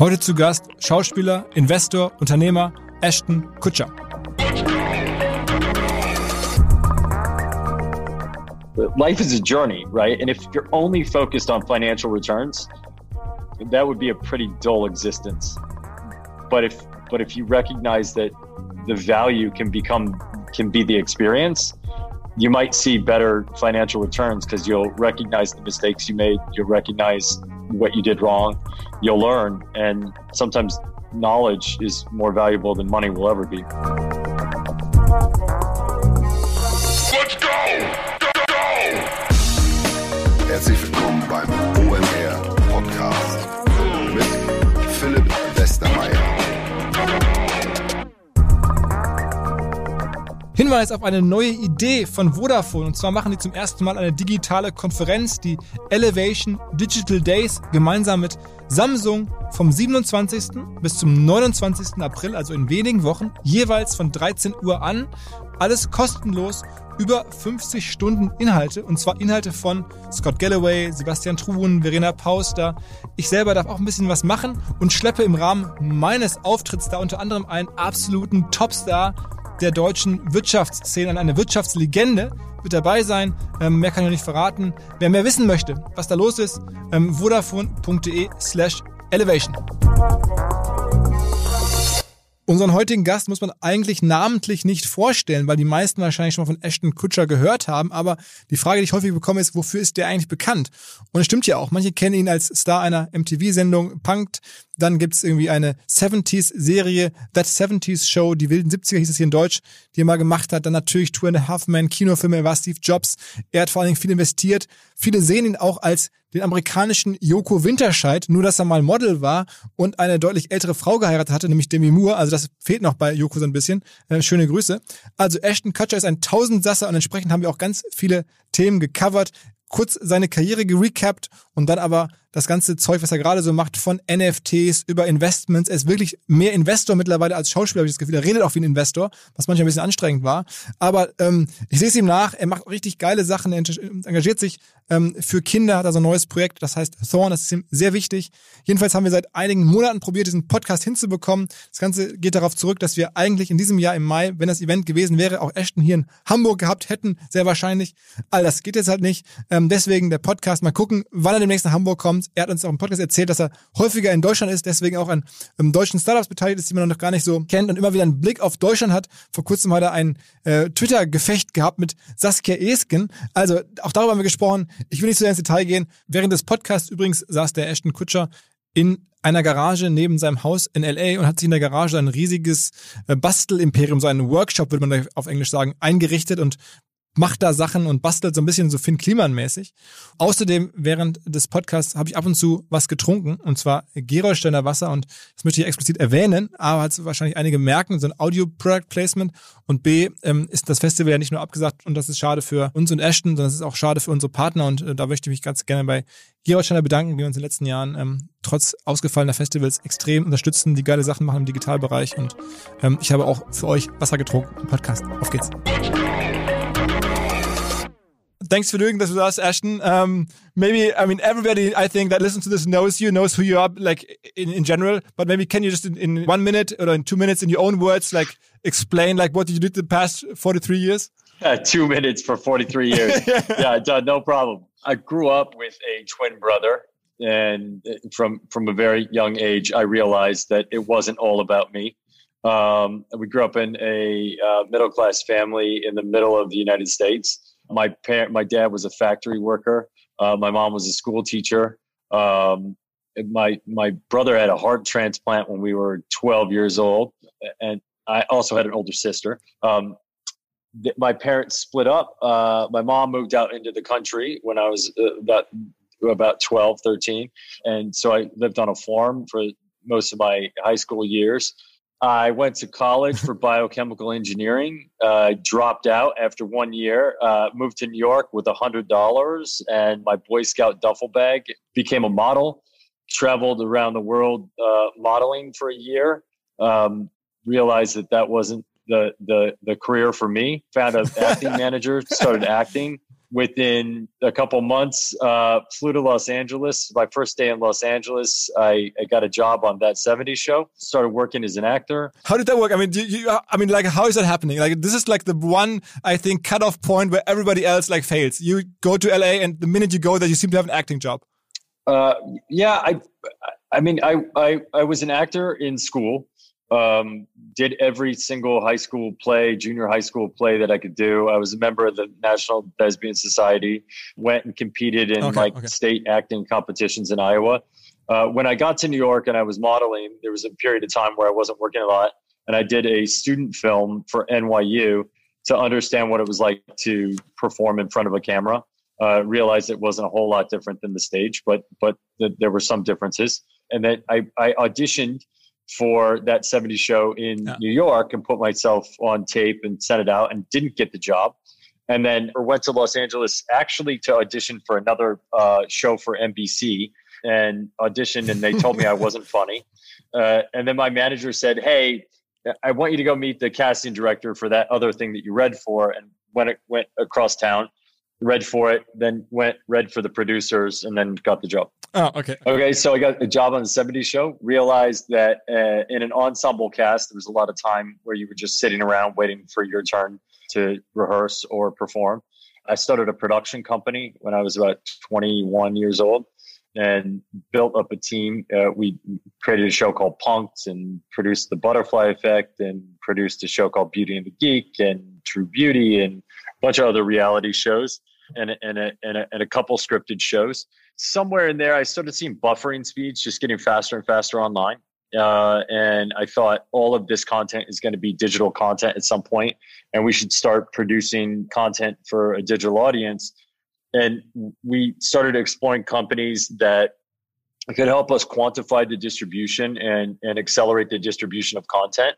Heute zu Gast Schauspieler, Investor, Unternehmer Ashton Kutcher. Life is a journey, right? And if you're only focused on financial returns, that would be a pretty dull existence. But if but if you recognize that the value can become can be the experience, you might see better financial returns because you'll recognize the mistakes you made, you'll recognize what you did wrong, you'll learn, and sometimes knowledge is more valuable than money will ever be. Hinweis auf eine neue Idee von Vodafone. Und zwar machen die zum ersten Mal eine digitale Konferenz, die Elevation Digital Days, gemeinsam mit Samsung vom 27. bis zum 29. April, also in wenigen Wochen, jeweils von 13 Uhr an. Alles kostenlos, über 50 Stunden Inhalte. Und zwar Inhalte von Scott Galloway, Sebastian Truhen, Verena Pauster. Ich selber darf auch ein bisschen was machen und schleppe im Rahmen meines Auftritts da unter anderem einen absoluten Topstar der deutschen Wirtschaftsszene, eine Wirtschaftslegende, wird dabei sein. Ähm, mehr kann ich noch nicht verraten. Wer mehr wissen möchte, was da los ist, ähm, vodafone.de slash elevation. Unseren heutigen Gast muss man eigentlich namentlich nicht vorstellen, weil die meisten wahrscheinlich schon mal von Ashton Kutscher gehört haben. Aber die Frage, die ich häufig bekomme, ist, wofür ist der eigentlich bekannt? Und es stimmt ja auch. Manche kennen ihn als Star einer MTV-Sendung Punked. Dann gibt's irgendwie eine 70s-Serie, That 70s Show, die wilden 70er hieß es hier in Deutsch, die er mal gemacht hat. Dann natürlich Two and a Half Men, Kinofilme, er war Steve Jobs. Er hat vor allen Dingen viel investiert. Viele sehen ihn auch als den amerikanischen Joko Winterscheid, nur dass er mal Model war und eine deutlich ältere Frau geheiratet hatte, nämlich Demi Moore. Also das fehlt noch bei Joko so ein bisschen. Äh, schöne Grüße. Also Ashton Kutcher ist ein Tausendsasser und entsprechend haben wir auch ganz viele Themen gecovert kurz seine Karriere gerecapt und dann aber das ganze Zeug, was er gerade so macht, von NFTs über Investments. Er ist wirklich mehr Investor mittlerweile als Schauspieler, habe ich das Gefühl. Er redet auch wie ein Investor, was manchmal ein bisschen anstrengend war. Aber ähm, ich sehe es ihm nach. Er macht richtig geile Sachen. Er engagiert sich ähm, für Kinder, hat also ein neues Projekt, das heißt Thorn. Das ist ihm sehr wichtig. Jedenfalls haben wir seit einigen Monaten probiert, diesen Podcast hinzubekommen. Das Ganze geht darauf zurück, dass wir eigentlich in diesem Jahr im Mai, wenn das Event gewesen wäre, auch Ashton hier in Hamburg gehabt hätten, sehr wahrscheinlich. All das geht jetzt halt nicht. Ähm, deswegen der Podcast. Mal gucken, wann er demnächst nach Hamburg kommt kommt. Er hat uns auch im Podcast erzählt, dass er häufiger in Deutschland ist, deswegen auch an ähm, deutschen Startups beteiligt ist, die man noch gar nicht so kennt und immer wieder einen Blick auf Deutschland hat. Vor kurzem hat er ein äh, Twitter-Gefecht gehabt mit Saskia Esken. Also auch darüber haben wir gesprochen. Ich will nicht so sehr ins Detail gehen. Während des Podcasts übrigens saß der Ashton Kutscher in einer Garage neben seinem Haus in LA und hat sich in der Garage ein riesiges äh, Bastelimperium, so einen Workshop, würde man auf Englisch sagen, eingerichtet und macht da Sachen und bastelt so ein bisschen so Finn Kliman-mäßig. Außerdem, während des Podcasts habe ich ab und zu was getrunken, und zwar Gerolsteiner Wasser, und das möchte ich explizit erwähnen, aber hat wahrscheinlich einige merken, so ein Audio-Product-Placement. Und B, ähm, ist das Festival ja nicht nur abgesagt, und das ist schade für uns und Ashton, sondern es ist auch schade für unsere Partner, und äh, da möchte ich mich ganz gerne bei Gerolsteiner bedanken, die uns in den letzten Jahren ähm, trotz ausgefallener Festivals extrem unterstützen, die geile Sachen machen im Digitalbereich, und ähm, ich habe auch für euch Wasser getrunken im Podcast. Auf geht's. Thanks for doing this with us, Ashton. Um, maybe I mean everybody I think that listens to this knows you, knows who you are, like in, in general. But maybe can you just in, in one minute or in two minutes, in your own words, like explain like what you did the past forty three years? Uh, two minutes for 43 years. yeah, done, no problem. I grew up with a twin brother, and from from a very young age, I realized that it wasn't all about me. Um, we grew up in a uh, middle class family in the middle of the United States my parent, my dad was a factory worker. Uh, my mom was a school teacher. Um, my my brother had a heart transplant when we were 12 years old, and I also had an older sister. Um, th- my parents split up. Uh, my mom moved out into the country when I was uh, about about 12, 13, and so I lived on a farm for most of my high school years. I went to college for biochemical engineering, uh, dropped out after one year, uh, moved to New York with $100 and my Boy Scout duffel bag, became a model, traveled around the world uh, modeling for a year, um, realized that that wasn't the, the, the career for me, found an acting manager, started acting, within a couple months, uh, flew to Los Angeles. My first day in Los Angeles, I, I got a job on that 70s show. Started working as an actor. How did that work? I mean, you, you, I mean, like, how is that happening? Like, this is like the one I think cutoff point where everybody else like fails. You go to LA, and the minute you go there, you seem to have an acting job. Uh, yeah, I, I mean, I, I, I was an actor in school um, did every single high school play, junior high school play that I could do. I was a member of the National Thespian Society, went and competed in okay, like okay. state acting competitions in Iowa. Uh, when I got to New York and I was modeling, there was a period of time where I wasn't working a lot. And I did a student film for NYU to understand what it was like to perform in front of a camera. Uh, realized it wasn't a whole lot different than the stage, but but th- there were some differences. And then I, I auditioned for that 70s show in yeah. New York and put myself on tape and sent it out and didn't get the job. And then or went to Los Angeles actually to audition for another uh, show for NBC and auditioned, and they told me I wasn't funny. Uh, and then my manager said, Hey, I want you to go meet the casting director for that other thing that you read for. And when it went across town, read for it, then went read for the producers, and then got the job. Oh, okay. Okay, so I got a job on the 70s show. Realized that uh, in an ensemble cast, there was a lot of time where you were just sitting around waiting for your turn to rehearse or perform. I started a production company when I was about 21 years old and built up a team. Uh, we created a show called Punked and produced The Butterfly Effect and produced a show called Beauty and the Geek and True Beauty and a bunch of other reality shows and, and, a, and, a, and a couple scripted shows somewhere in there, I started seeing buffering speeds just getting faster and faster online. Uh, and I thought all of this content is going to be digital content at some point, and we should start producing content for a digital audience. And we started exploring companies that could help us quantify the distribution and, and accelerate the distribution of content.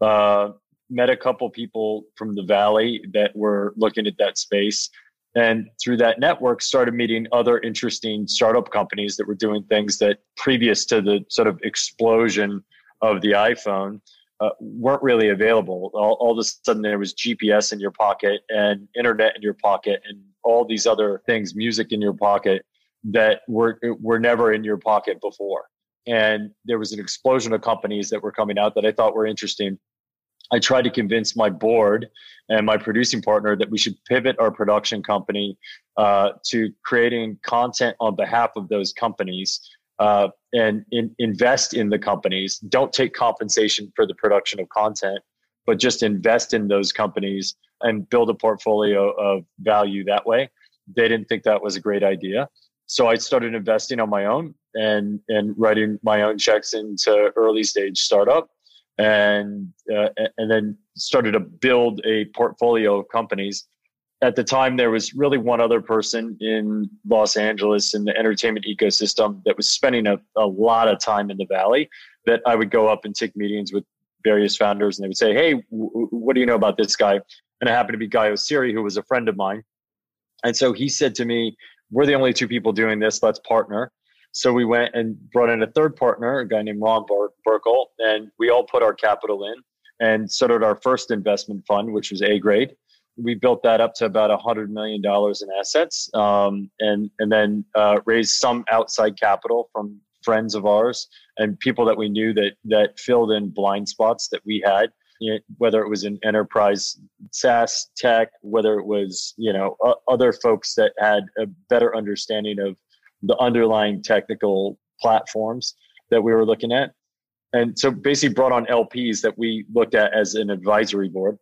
Uh, met a couple people from the Valley that were looking at that space and through that network started meeting other interesting startup companies that were doing things that previous to the sort of explosion of the iphone uh, weren't really available. All, all of a sudden there was gps in your pocket and internet in your pocket and all these other things music in your pocket that were were never in your pocket before. And there was an explosion of companies that were coming out that i thought were interesting I tried to convince my board and my producing partner that we should pivot our production company uh, to creating content on behalf of those companies uh, and in, invest in the companies. Don't take compensation for the production of content, but just invest in those companies and build a portfolio of value that way. They didn't think that was a great idea. So I started investing on my own and, and writing my own checks into early stage startup and uh, and then started to build a portfolio of companies. At the time, there was really one other person in Los Angeles in the entertainment ecosystem that was spending a, a lot of time in the Valley. That I would go up and take meetings with various founders, and they would say, "Hey, w- what do you know about this guy?" And it happened to be Guy Oseary, who was a friend of mine. And so he said to me, "We're the only two people doing this. Let's partner." So we went and brought in a third partner, a guy named Ron Ber- Burkle, and we all put our capital in and started our first investment fund, which was A grade. We built that up to about a hundred million dollars in assets, um, and and then uh, raised some outside capital from friends of ours and people that we knew that that filled in blind spots that we had. Whether it was in enterprise SaaS tech, whether it was you know other folks that had a better understanding of the underlying technical platforms that we were looking at. And so basically brought on LPs that we looked at as an advisory board.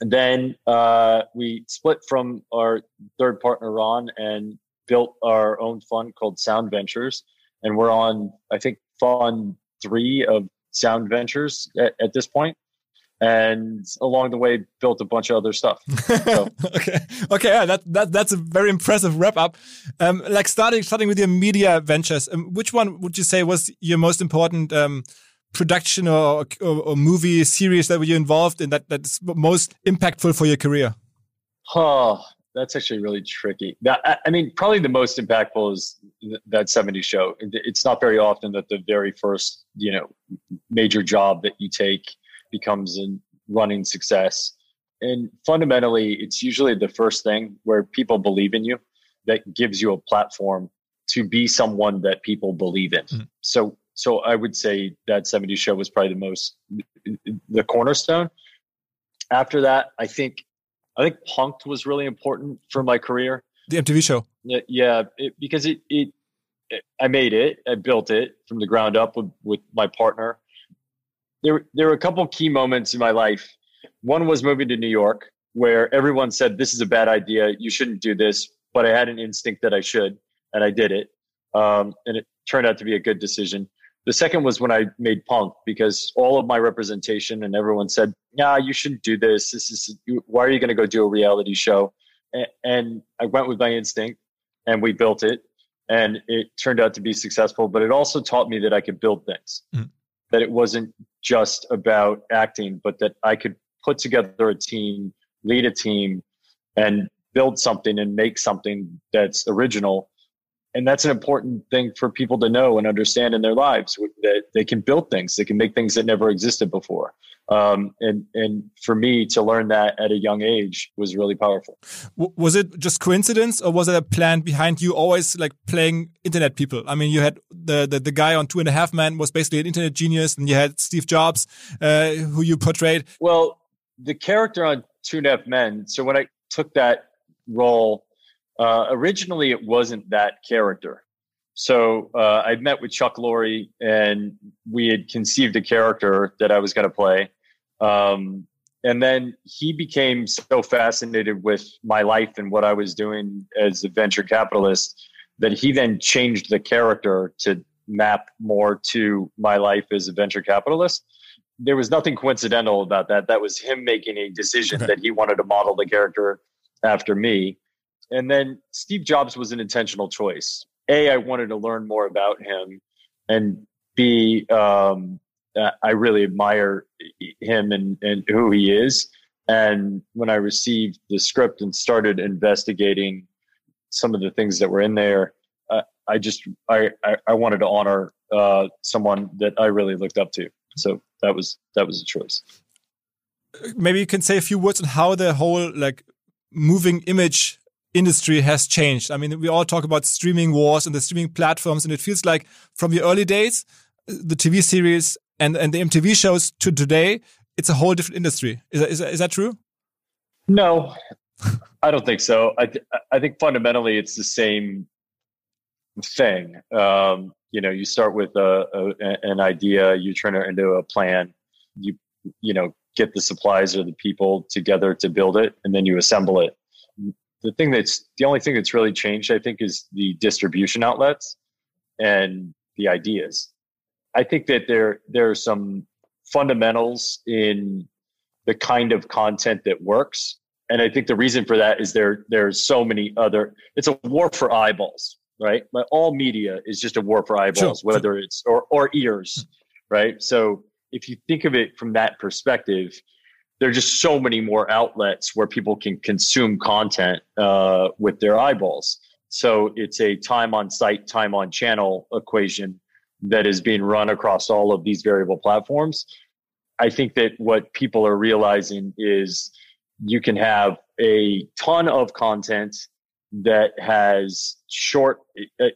And then uh, we split from our third partner, Ron, and built our own fund called Sound Ventures. And we're on, I think, fund three of Sound Ventures at, at this point and along the way built a bunch of other stuff. So. okay, okay, yeah, that that that's a very impressive wrap up. Um, like starting starting with your media ventures, um, which one would you say was your most important um, production or, or, or movie series that were you involved in that that's most impactful for your career? Oh, that's actually really tricky. That, I mean, probably the most impactful is that 70s show. It's not very often that the very first, you know, major job that you take becomes a running success. and fundamentally, it's usually the first thing where people believe in you that gives you a platform to be someone that people believe in. Mm. So, so I would say that 70 show was probably the most, the cornerstone. After that, I think, I think Punk'd was really important for my career. The MTV show. Yeah, it, because it, it, it, I made it, I built it from the ground up with, with my partner. There, there were a couple key moments in my life. One was moving to New York, where everyone said, This is a bad idea. You shouldn't do this. But I had an instinct that I should and I did it. Um, and it turned out to be a good decision. The second was when I made Punk'd because all of my representation and everyone said, "Yeah, you shouldn't do this. This is why are you going to go do a reality show?" And I went with my instinct, and we built it, and it turned out to be successful. But it also taught me that I could build things. Mm. That it wasn't just about acting, but that I could put together a team, lead a team, and build something and make something that's original and that's an important thing for people to know and understand in their lives that they can build things they can make things that never existed before. Um, and and for me to learn that at a young age was really powerful. Was it just coincidence or was there a plan behind you always like playing internet people? I mean you had the the, the guy on two and a half men was basically an internet genius and you had steve jobs uh, who you portrayed. Well the character on two and a half men so when i took that role uh, originally, it wasn't that character. So uh, I met with Chuck Lorre, and we had conceived a character that I was going to play. Um, and then he became so fascinated with my life and what I was doing as a venture capitalist that he then changed the character to map more to my life as a venture capitalist. There was nothing coincidental about that. That was him making a decision that he wanted to model the character after me. And then Steve Jobs was an intentional choice. A, I wanted to learn more about him, and B, um, I really admire him and, and who he is. And when I received the script and started investigating some of the things that were in there, uh, I just I, I, I wanted to honor uh, someone that I really looked up to. So that was that was a choice. Maybe you can say a few words on how the whole like moving image industry has changed. I mean, we all talk about streaming wars and the streaming platforms, and it feels like from the early days, the TV series and, and the MTV shows to today, it's a whole different industry. Is that, is that, is that true? No, I don't think so. I, th I think fundamentally it's the same thing. Um, you know, you start with a, a, an idea, you turn it into a plan, you, you know, get the supplies or the people together to build it, and then you assemble it the thing that's the only thing that's really changed, I think, is the distribution outlets and the ideas. I think that there there are some fundamentals in the kind of content that works, and I think the reason for that is there there's so many other. It's a war for eyeballs, right? But all media is just a war for eyeballs, sure, whether it's or or ears, right? So if you think of it from that perspective, there are just so many more outlets where people can consume content uh, with their eyeballs. So it's a time on site, time on channel equation that is being run across all of these variable platforms. I think that what people are realizing is you can have a ton of content that has short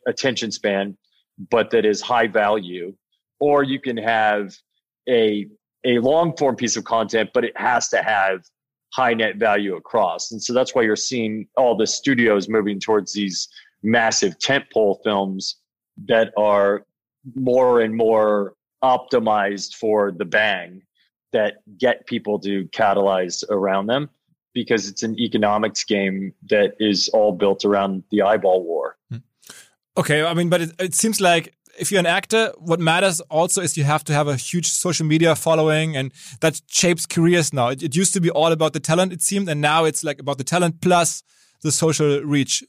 attention span, but that is high value, or you can have a a long form piece of content, but it has to have high net value across. And so that's why you're seeing all the studios moving towards these massive tentpole films that are more and more optimized for the bang that get people to catalyze around them because it's an economics game that is all built around the eyeball war. Hmm. Okay, I mean, but it, it seems like if you're an actor, what matters also is you have to have a huge social media following and that shapes careers now. It, it, used to be all about the talent, it seemed, and now it's like about the talent plus the social reach.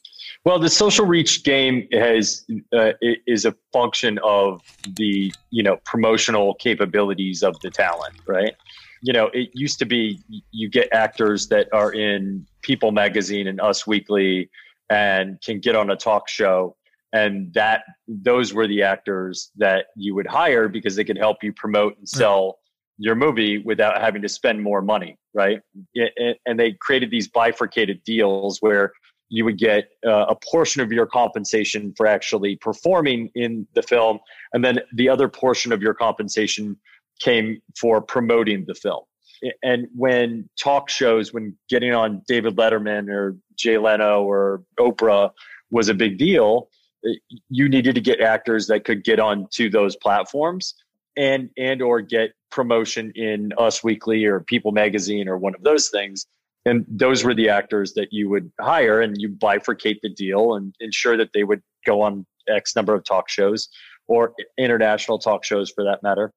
Well, the social reach game has uh, is a function of the you know promotional capabilities of the talent, right? You know, it used to be you get actors that are in People magazine and Us Weekly and can get on a talk show and that those were the actors that you would hire because they could help you promote and sell your movie without having to spend more money, right? And they created these bifurcated deals where you would get uh, a portion of your compensation for actually performing in the film, and then the other portion of your compensation came for promoting the film. And when talk shows, when getting on David Letterman or Jay Leno or Oprah was a big deal, you needed to get actors that could get onto those platforms and and or get promotion in Us Weekly or People Magazine or one of those things. And those were the actors that you would hire, and you bifurcate the deal and ensure that they would go on X number of talk shows or international talk shows for that matter.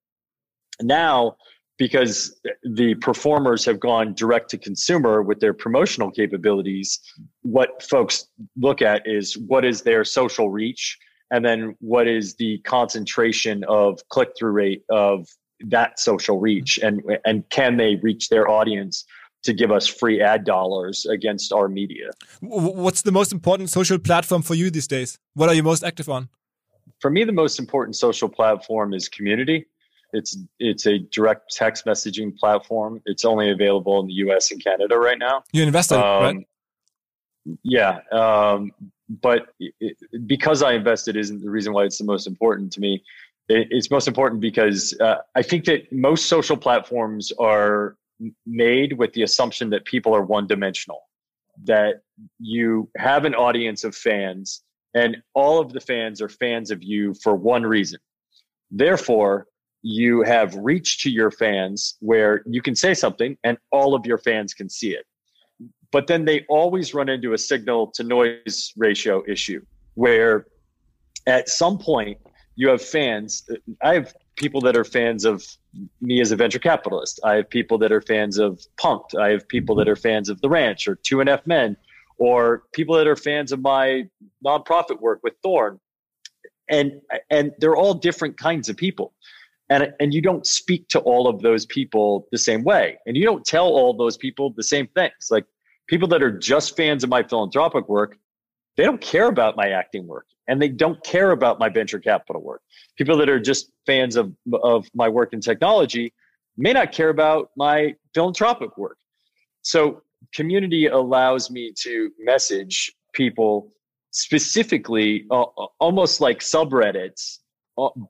Now, because the performers have gone direct to consumer with their promotional capabilities, what folks look at is what is their social reach and then what is the concentration of click through rate of that social reach and and can they reach their audience to give us free ad dollars against our media? What's the most important social platform for you these days? What are you most active on? For me the most important social platform is community it's it's a direct text messaging platform it's only available in the us and canada right now you invested um, right yeah um, but it, because I invested isn't the reason why it's the most important to me. It, it's most important because uh, I think that most social platforms are made with the assumption that people are one dimensional, that you have an audience of fans and all of the fans are fans of you for one reason. Therefore, you have reach to your fans where you can say something and all of your fans can see it but then they always run into a signal to noise ratio issue where at some point you have fans. I have people that are fans of me as a venture capitalist. I have people that are fans of Punk'd. I have people that are fans of The Ranch or Two and F Men, or people that are fans of my nonprofit work with Thorn. And and they're all different kinds of people. And, and you don't speak to all of those people the same way. And you don't tell all those people the same things. Like people that are just fans of my philanthropic work, they don't care about my acting work and they don't care about my venture capital work. People that are just fans of, of my work in technology may not care about my philanthropic work. So community allows me to message people specifically, uh, almost like subreddits, uh,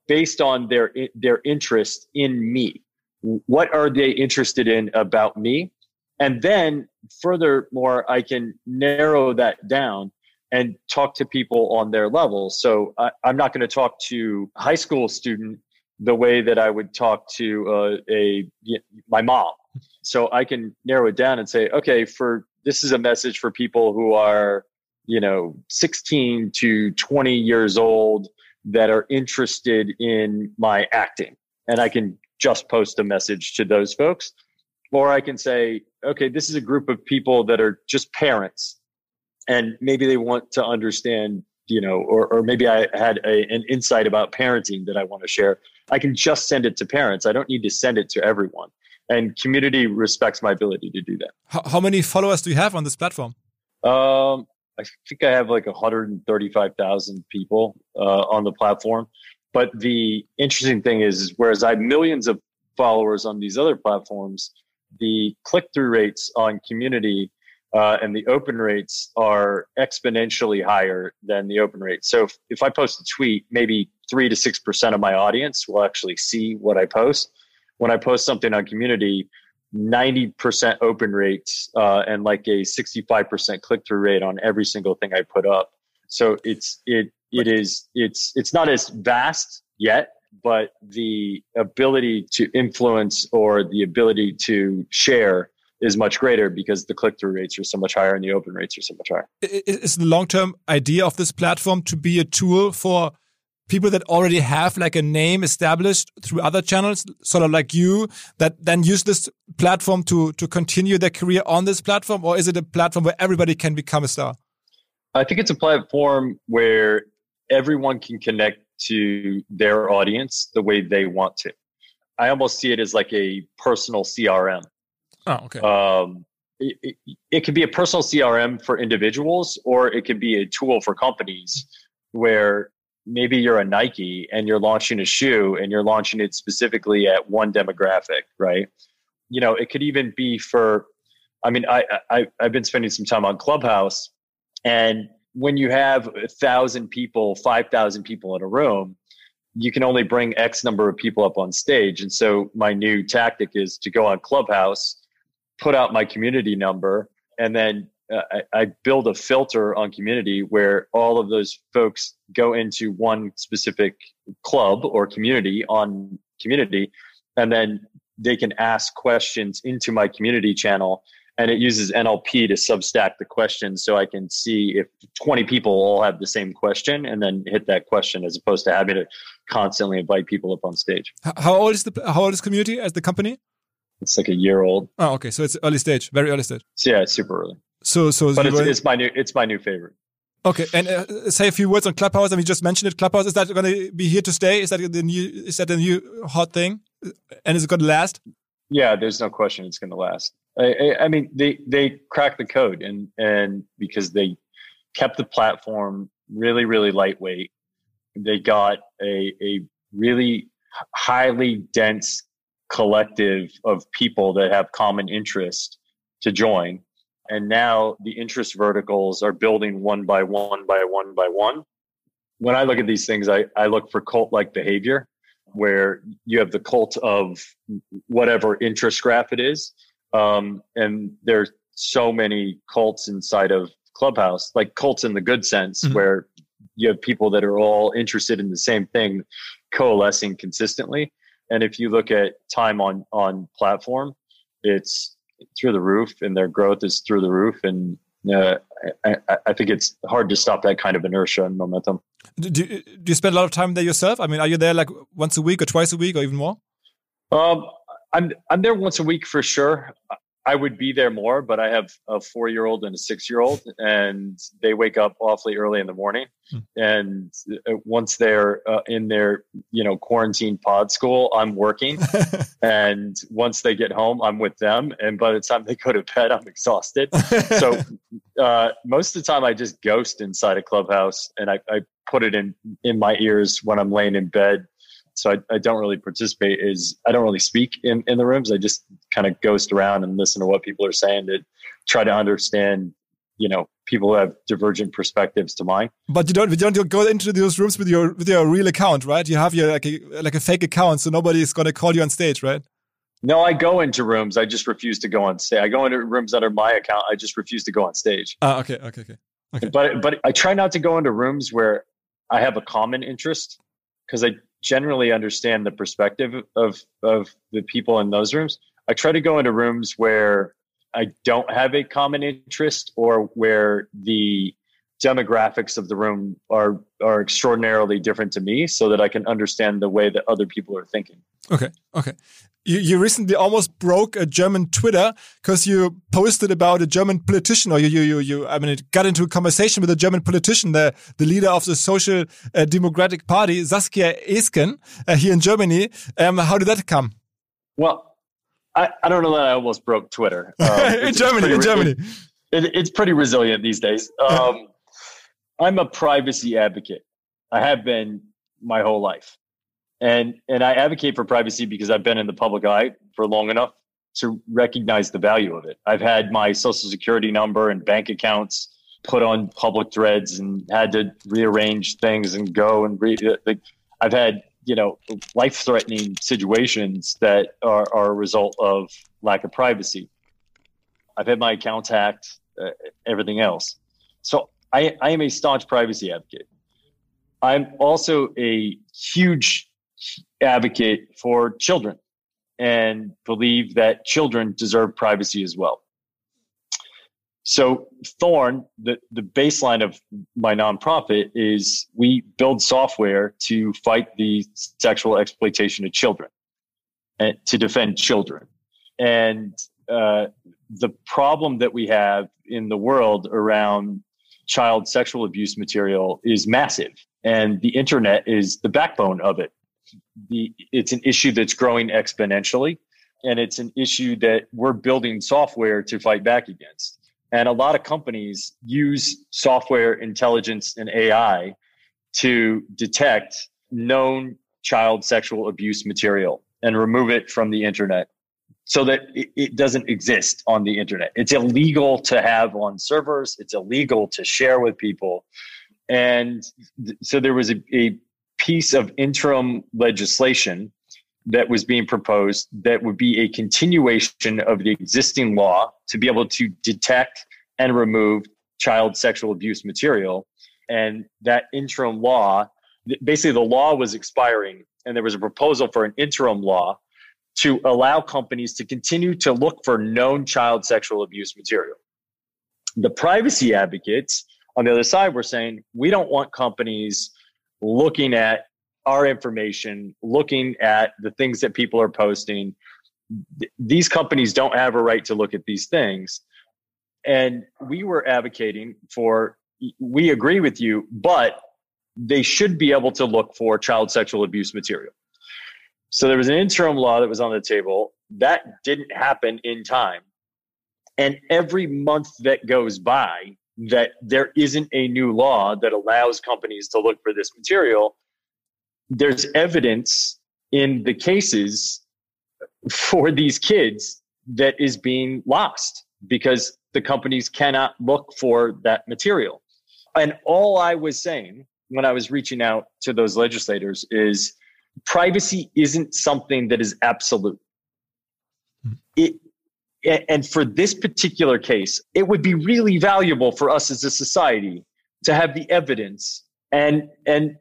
based on their their interest in me. What are they interested in about me? And then furthermore, I can narrow that down and talk to people on their level. So I, am not going to talk to a high school student the way that I would talk to uh, a my mom. So I can narrow it down and say, okay, for this is a message for people who are, you know, 16 to 20 years old that are interested in my acting, and I can just post a message to those folks. Or I can say, okay, this is a group of people that are just parents and maybe they want to understand, you know, or, or maybe I had a, an insight about parenting that I want to share. I can just send it to parents. I don't need to send it to everyone. And community respects my ability to do that. How, how many followers do you have on this platform? Um, I think I have like 135,000 people uh, on the platform. But the interesting thing is, whereas I have millions of followers on these other platforms, the click through rates on community uh, and the open rates are exponentially higher than the open rate. So if, if I post a tweet, maybe three to six percent of my audience will actually see what I post. When I post something on community, 90% open rates uh, and like a 65% click through rate on every single thing I put up. So it's it it is it's it's not as vast yet, but the ability to influence or the ability to share is much greater because the click through rates are so much higher and the open rates are so much higher. Is the long term idea of this platform to be a tool for people that already have like a name established through other channels, sort of like you, that then use this platform to to continue their career on this platform, or is it a platform where everybody can become a star? I think it's a platform where everyone can connect to their audience the way they want to. I almost see it as like a personal CRM. Oh, okay. Um, it, it, it can be a personal CRM for individuals, or it can be a tool for companies where maybe you're a Nike and you're launching a shoe and you're launching it specifically at one demographic, right? You know, it could even be for, I mean, I, I I've been spending some time on Clubhouse, and when you have a thousand people, five thousand people in a room, you can only bring X number of people up on stage. And so my new tactic is to go on Clubhouse, put out my community number, and then Uh, I, I, build a filter on community where all of those folks go into one specific club or community on community, and then they can ask questions into my community channel. And it uses NLP to substack the questions so I can see if 20 people all have the same question and then hit that question as opposed to having to constantly invite people up on stage. How old is the how old is community as the company? It's like a year old. Oh, okay. So it's early stage, very early stage. So yeah, it's super early. So, so, but it's, it's, my new, it's my new favorite. Okay, and uh, say a few words on Clubhouse. I mean, you just mentioned it. Clubhouse is that going to be here to stay? Is that the new? Is that the new hot thing? And is it going to last? Yeah, there's no question it's going to last. I, I, I mean, they they cracked the code, and and because they kept the platform really really lightweight, they got a a really highly dense collective of people that have common interest to join and now the interest verticals are building one by one by one by one. When I look at these things, I, I look for cult like behavior where you have the cult of whatever interest graph it is. Um, and there's so many cults inside of Clubhouse, like cults in the good sense, mm-hmm. where you have people that are all interested in the same thing coalescing consistently. And if you look at time on on platform, it's through the roof and their growth is through the roof and uh, I, I, think it's hard to stop that kind of inertia and momentum. Do, do, you spend a lot of time there yourself? I mean, are you there like once a week or twice a week or even more? Um, I'm I'm there once a week for sure. I would be there more, but I have a four year old and a six year old, and they wake up awfully early in the morning. Hmm. And uh, once they're uh, in their, you know, quarantine pod school, I'm working. and once they get home, I'm with them. And by the time they go to bed, I'm exhausted. so uh, most of the time, I just ghost inside a clubhouse and I, I put it in in my ears when I'm laying in bed so I, I don't really participate is I don't really speak in, in the rooms. I just kind of ghost around and listen to what people are saying to try to understand, you know, people who have divergent perspectives to mine. But you don't you don't go into those rooms with your with your real account, right? You have your like a like a fake account, so nobody's gonna call you on stage, right? No, I go into rooms. I just refuse to go on stage. I go into rooms under my account. I just refuse to go on stage. Ah, okay, okay, okay. Okay. But but I try not to go into rooms where I have a common interest because I generally understand the perspective of of the people in those rooms. I try to go into rooms where I don't have a common interest or where the demographics of the room are are extraordinarily different to me so that I can understand the way that other people are thinking. Okay. Okay. You, you recently almost broke a German Twitter because you posted about a German politician, or you, you, you, you, I mean, it got into a conversation with a German politician, the, the leader of the Social uh, Democratic Party, Saskia Esken, uh, here in Germany. Um, how did that come? Well, I, I don't know that I almost broke Twitter. Um, in Germany, in Germany. It, it's pretty resilient these days. Um, I'm a privacy advocate. I have been my whole life and and I advocate for privacy because I've been in the public eye for long enough to recognize the value of it. I've had my social security number and bank accounts put on public threads and had to rearrange things and go and re- like I've had you know life threatening situations that are, are a result of lack of privacy. I've had my accounts hacked, uh, everything else. So I, I am a staunch privacy advocate. I'm also a huge advocate for children and believe that children deserve privacy as well. So Thorn, the, the baseline of my nonprofit is we build software to fight the sexual exploitation of children and to defend children. And uh, the problem that we have in the world around child sexual abuse material is massive. And the internet is the backbone of it the it's an issue that's growing exponentially and it's an issue that we're building software to fight back against and a lot of companies use software intelligence and ai to detect known child sexual abuse material and remove it from the internet so that it, it, doesn't exist on the internet. It's illegal to have on servers, it's illegal to share with people. And th- so there was a, a piece of interim legislation that was being proposed that would be a continuation of the existing law to be able to detect and remove child sexual abuse material. And that interim law, basically, the law was expiring, and there was a proposal for an interim law to allow companies to continue to look for known child sexual abuse material. The privacy advocates on the other side were saying, we don't want companies looking at our information, looking at the things that people are posting. These companies don't have a right to look at these things. And we were advocating for, we agree with you, but they should be able to look for child sexual abuse material. So there was an interim law that was on the table. That didn't happen in time. And every month that goes by, that there isn't a new law that allows companies to look for this material, there's evidence in the cases for these kids that is being lost because the companies cannot look for that material. And all I was saying when I was reaching out to those legislators is privacy isn't something that is absolute. Hmm. It, and for this particular case, it would be really valuable for us as a society to have the evidence and and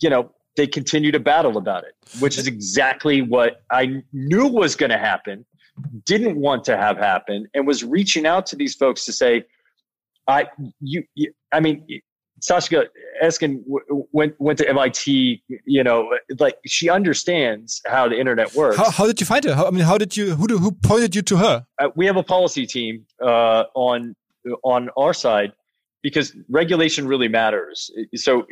you know they continue to battle about it, which is exactly what I knew was going to happen, didn't want to have happen, and was reaching out to these folks to say, I you, you I mean Sasha Esken went went to MIT. You know, like she understands how the internet works. How, how did you find her? How, I mean, how did you who who pointed you to her? Uh, we have a policy team uh, on on our side because regulation really matters. So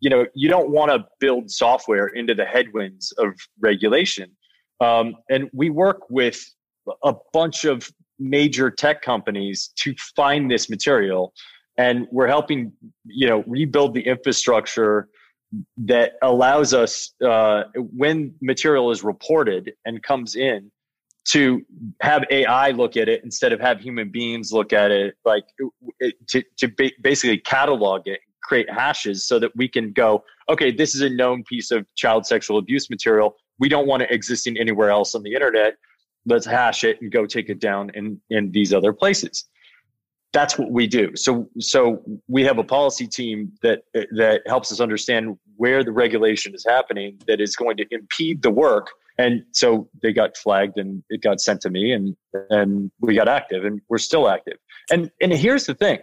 you know, you don't want to build software into the headwinds of regulation. Um, and we work with a bunch of major tech companies to find this material and we're helping you know rebuild the infrastructure that allows us uh, when material is reported and comes in to have AI look at it instead of have human beings look at it, like it, to, to ba- basically catalog it, create hashes so that we can go, okay, this is a known piece of child sexual abuse material. We don't want it existing anywhere else on the internet. Let's hash it and go take it down in, in these other places that's what we do. So so we have a policy team that that helps us understand where the regulation is happening that is going to impede the work. And so they got flagged and it got sent to me and and we got active and we're still active. And and here's the thing.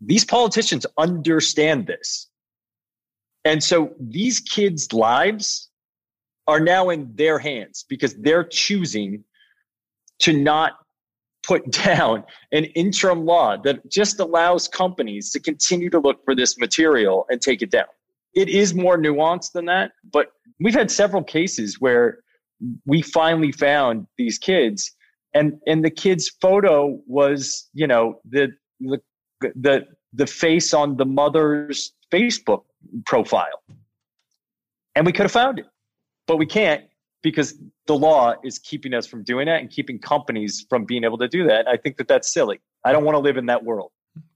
These politicians understand this. And so these kids' lives are now in their hands because they're choosing to not put down an interim law that just allows companies to continue to look for this material and take it down. It is more nuanced than that, but we've had several cases where we finally found these kids and and the kid's photo was, you know, the the the the face on the mother's Facebook profile. And we could have found it. But we can't because the law is keeping us from doing that and keeping companies from being able to do that. I think that that's silly. I don't want to live in that world.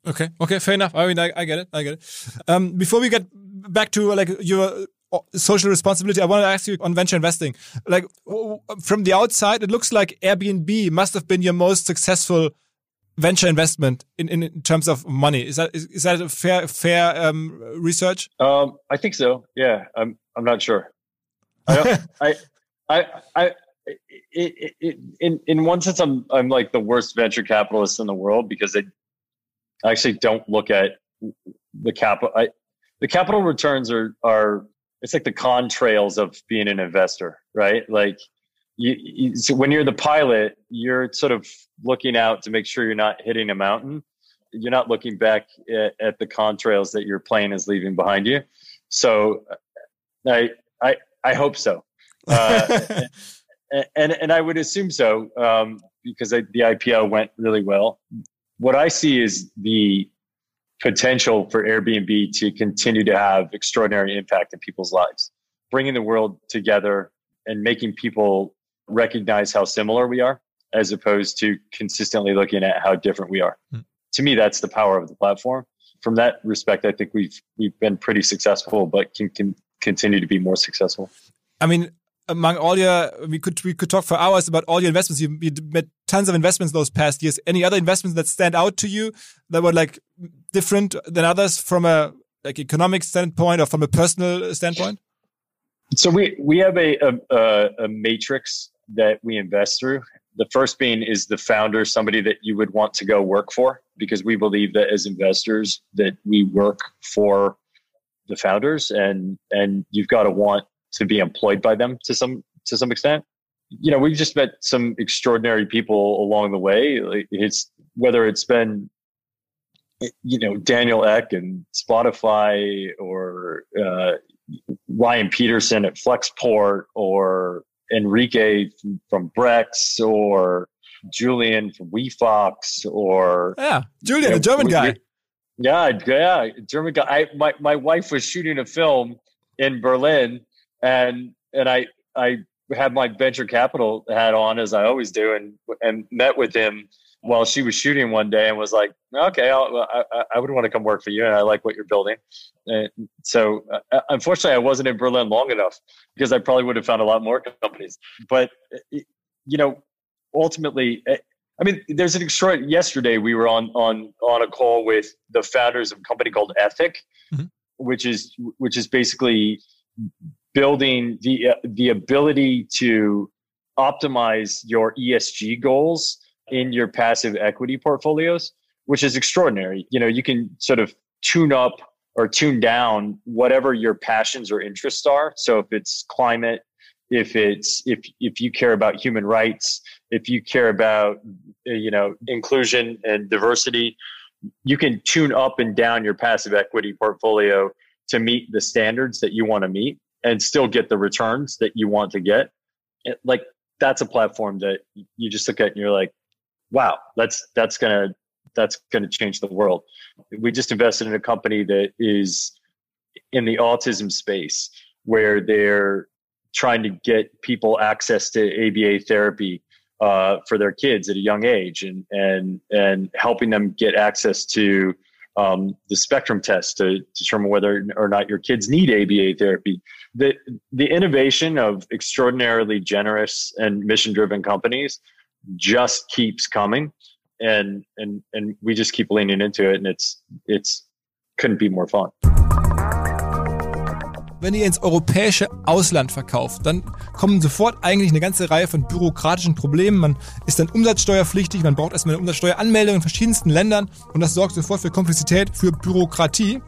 Okay. Okay. Fair enough. I mean, I, I get it. I get it. Um, before we get back to like your uh, social responsibility, I want to ask you on venture investing. Like from the outside, it looks like Airbnb must have been your most successful venture investment in, in, in terms of money. Is that is, is that a fair fair um, research? Um, I think so. Yeah. I'm I'm not sure. I, I I, I, it, it, it, in in one sense, I'm I'm like the worst venture capitalist in the world because I actually don't look at the capital. The capital returns are are it's like the contrails of being an investor, right? Like you, you so when you're the pilot, you're sort of looking out to make sure you're not hitting a mountain. You're not looking back at, at the contrails that your plane is leaving behind you. So I I I hope so. Uh, and, and I would assume so um, because I, the IPO went really well. What I see is the potential for Airbnb to continue to have extraordinary impact in people's lives, bringing the world together and making people recognize how similar we are as opposed to consistently looking at how different we are. Mm. To me, that's the power of the platform. From that respect, I think we've we've been pretty successful, but can, can continue to be more successful. I mean, among all your, we could we could talk for hours about all your investments. You, you made tons of investments those past years. Any other investments that stand out to you that were like different than others from a like economic standpoint or from a personal standpoint? So we we have a a, a matrix that we invest through. The first being is the founder, somebody that you would want to go work for, because we believe that as investors that we work for the founders, and and you've got to want to be employed by them to some to some extent. You know, we've just met some extraordinary people along the way. It's whether it's been you know Daniel Ek and Spotify or uh, Ryan Peterson at Flexport or Enrique from, Brex or Julian from WeFox or yeah, Julian, you know, German guy. Yeah, yeah, German guy. I, my my wife was shooting a film in Berlin, and and I I had my venture capital hat on as I always do, and and met with him while she was shooting one day and was like, okay, I'll, I, I would want to come work for you. And I like what you're building. And so uh, unfortunately, I wasn't in Berlin long enough because I probably would have found a lot more companies. But, uh, you know, ultimately, uh, I mean, there's an extraordinary, yesterday we were on, on, on a call with the founders of a company called Ethic, mm-hmm. which is, which is basically building the, the ability to optimize your ESG goals in your passive equity portfolios, which is extraordinary. You know, you can sort of tune up or tune down whatever your passions or interests are. So if it's climate, if it's if if you care about human rights, if you care about you know inclusion and diversity, you can tune up and down your passive equity portfolio to meet the standards that you want to meet and still get the returns that you want to get. It, like that's a platform that you just look at and you're like, wow, that's that's gonna that's gonna change the world. We just invested in a company that is in the autism space where they're trying to get people access to ABA therapy uh, for their kids at a young age and and and helping them get access to um, the spectrum test to determine whether or not your kids need ABA therapy. The the innovation of extraordinarily generous and mission driven companies just keeps coming and and and we just keep leaning into it and it's it's couldn't be more fun. Wenn ihr ins europäische Ausland verkauft, dann kommen sofort eigentlich eine ganze Reihe von bürokratischen Problemen. Man ist dann umsatzsteuerpflichtig, man braucht erstmal eine Umsatzsteueranmeldung in verschiedensten Ländern und das sorgt sofort für Komplexität, für Bürokratie.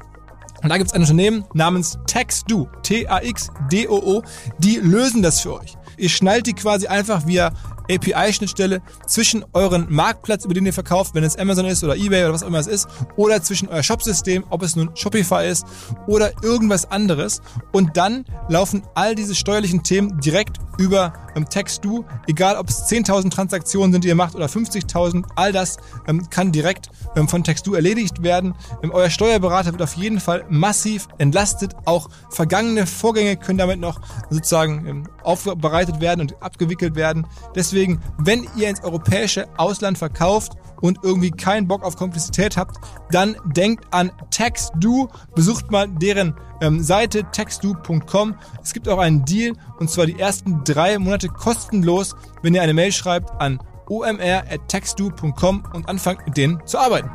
Und da gibt es ein Unternehmen namens TaxDo, T-A-X-D-O-O, die lösen das für euch. Ihr schnallt die quasi einfach via API-Schnittstelle zwischen euren Marktplatz, über den ihr verkauft, wenn es Amazon ist oder eBay oder was auch immer es ist, oder zwischen euer Shopsystem, ob es nun Shopify ist oder irgendwas anderes. Und dann laufen all diese steuerlichen Themen direkt über ähm, TextDo, egal ob es 10.000 Transaktionen sind, die ihr macht oder 50.000, all das ähm, kann direkt von TextDo erledigt werden. Ähm, euer Steuerberater wird auf jeden Fall massiv entlastet. Auch vergangene Vorgänge können damit noch sozusagen ähm, aufbereitet werden und abgewickelt werden. Deswegen, wenn ihr ins europäische Ausland verkauft und irgendwie keinen Bock auf Komplexität habt, dann denkt an TaxDo, besucht mal deren ähm, Seite textdo.com. Es gibt auch einen Deal und zwar die ersten drei Monate kostenlos, wenn ihr eine Mail schreibt an omr.taxdoo.com und anfangt mit denen zu arbeiten.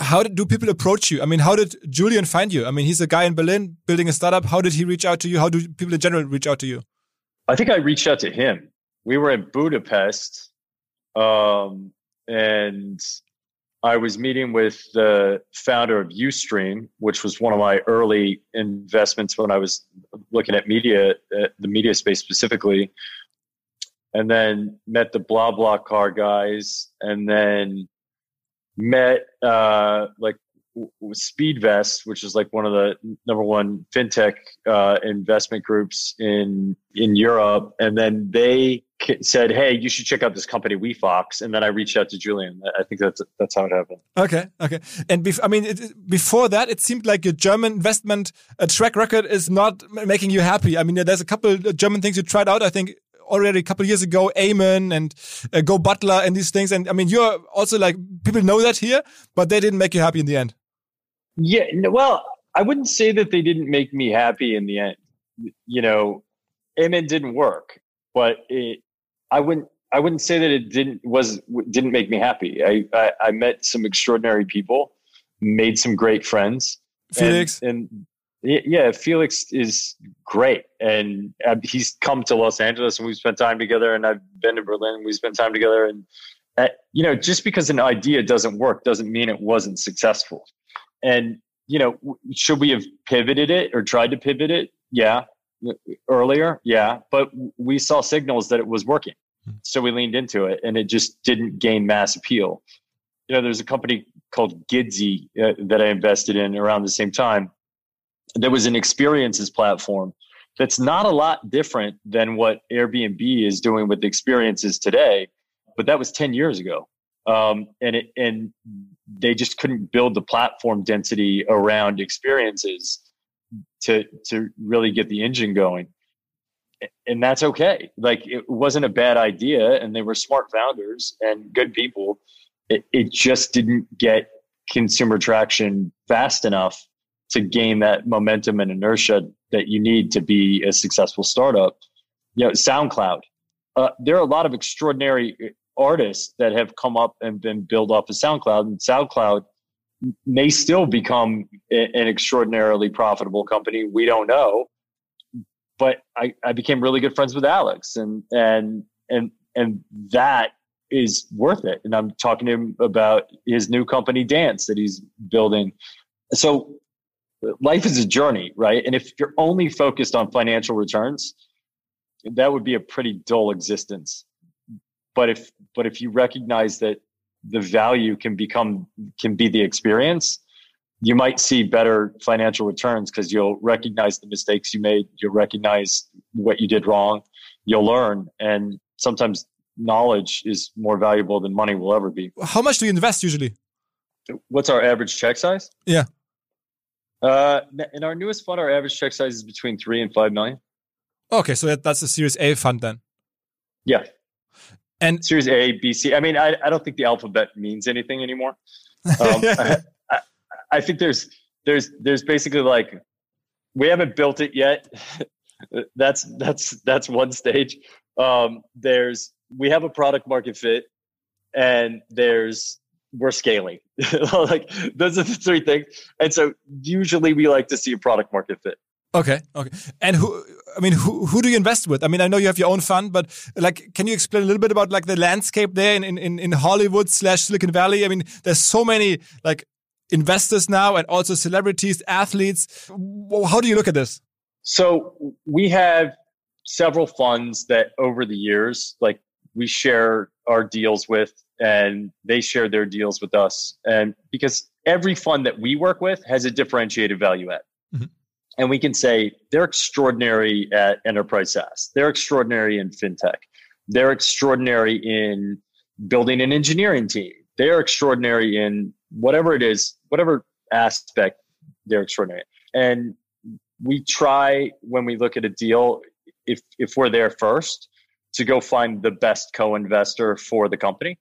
How did, do people approach you? I mean, how did Julian find you? I mean, he's a guy in Berlin building a startup. How did he reach out to you? How do people in general reach out to you? I think I reached out to him. We were in Budapest, um, and I was meeting with the founder of Ustream, which was one of my early investments when I was looking at media, the media space specifically. And then met the BlaBlaCar guys, and then met uh, like Speedvest, which is like one of the number one fintech uh, investment groups in in Europe, and then they said, "Hey, you should check out this company, WeFox." And then I reached out to Julian. I think that's that's how it happened. Okay, okay. And I mean, it, before that, it seemed like your German investment uh, track record is not making you happy. I mean, there's a couple German things you tried out. I think already a couple years ago, Amen and uh, Go Butler and these things. And I mean, you're also like people know that here, but they didn't make you happy in the end. Yeah, well, I wouldn't say that they didn't make me happy in the end. You know, Amen didn't work, but it, I wouldn't. I wouldn't say that it didn't was didn't make me happy. I, I, I met some extraordinary people, made some great friends. Felix and, and yeah, Felix is great, and uh, he's come to Los Angeles, and we've spent time together. And I've been to Berlin, and we spent time together. And uh, you know, just because an idea doesn't work doesn't mean it wasn't successful. And you know, should we have pivoted it or tried to pivot it? Yeah, earlier, yeah, but we saw signals that it was working, hmm. so we leaned into it, and it just didn't gain mass appeal. You know, there's a company called Gidsy uh, that I invested in around the same time there was an experiences platform that's not a lot different than what Airbnb is doing with experiences today, but that was 10 years ago. Um, and it, and they just couldn't build the platform density around experiences to to really get the engine going. And that's okay. Like it wasn't a bad idea, and they were smart founders and good people. It, it just didn't get consumer traction fast enough to gain that momentum and inertia that you need to be a successful startup. You know, SoundCloud. Uh, there are a lot of extraordinary artists that have come up and been built off of SoundCloud, and SoundCloud may still become an extraordinarily profitable company. We don't know, but I, I became really good friends with Alex, and and and and that is worth it. And I'm talking to him about his new company, Dance, that he's building. So life is a journey, right? And if you're only focused on financial returns, that would be a pretty dull existence. But if but if you recognize that the value can become can be the experience, you might see better financial returns because you'll recognize the mistakes you made, you'll recognize what you did wrong, you'll learn, and sometimes knowledge is more valuable than money will ever be. How much do you invest usually? What's our average check size? Yeah. Uh, in our newest fund, our average check size is between three and five million. Okay, so that, that's a Series A fund then. Yeah, and Series A, B, C. I mean, I, I don't think the alphabet means anything anymore. Um, I, I, I think there's there's there's basically like we haven't built it yet. that's that's that's one stage. Um, there's we have a product market fit, and there's we're scaling. like those are the three things. And so usually we like to see a product market fit. Okay. Okay. And who, I mean, who, who do you invest with? I mean, I know you have your own fund, but like, can you explain a little bit about like the landscape there in, in, in Hollywood slash Silicon Valley? I mean, there's so many like investors now and also celebrities, athletes. How do you look at this? So we have several funds that over the years, like we share our deals with and they share their deals with us. And because every fund that we work with has a differentiated value add. Mm-hmm. And we can say they're extraordinary at enterprise SaaS. They're extraordinary in fintech. They're extraordinary in building an engineering team. They're extraordinary in whatever it is, whatever aspect they're extraordinary. And we try when we look at a deal, if if we're there first, to go find the best co-investor for the company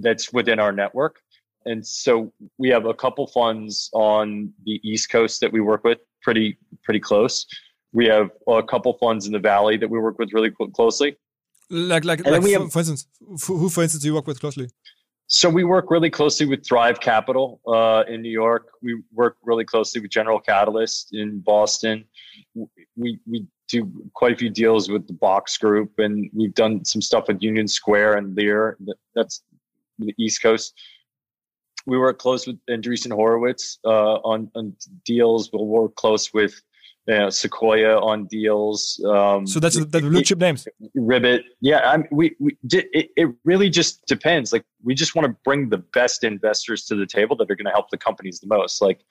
that's within our network. And so we have a couple funds on the East Coast that we work with pretty pretty close. We have a couple funds in the Valley that we work with really closely. Like like, like for, have, for instance, who for instance do you work with closely? So we work really closely with Thrive Capital uh, in New York. We work really closely with General Catalyst in Boston. We we do quite a few deals with the Box Group, and we've done some stuff with Union Square and Lerer. That's the East Coast. We work close with Andreessen Horowitz uh, on, on deals. We'll work close with you know, Sequoia on deals. Um, so that's the blue chip names. Ribbit, yeah. I mean, we we it, it really just depends. Like we just want to bring the best investors to the table that are going to help the companies the most. Like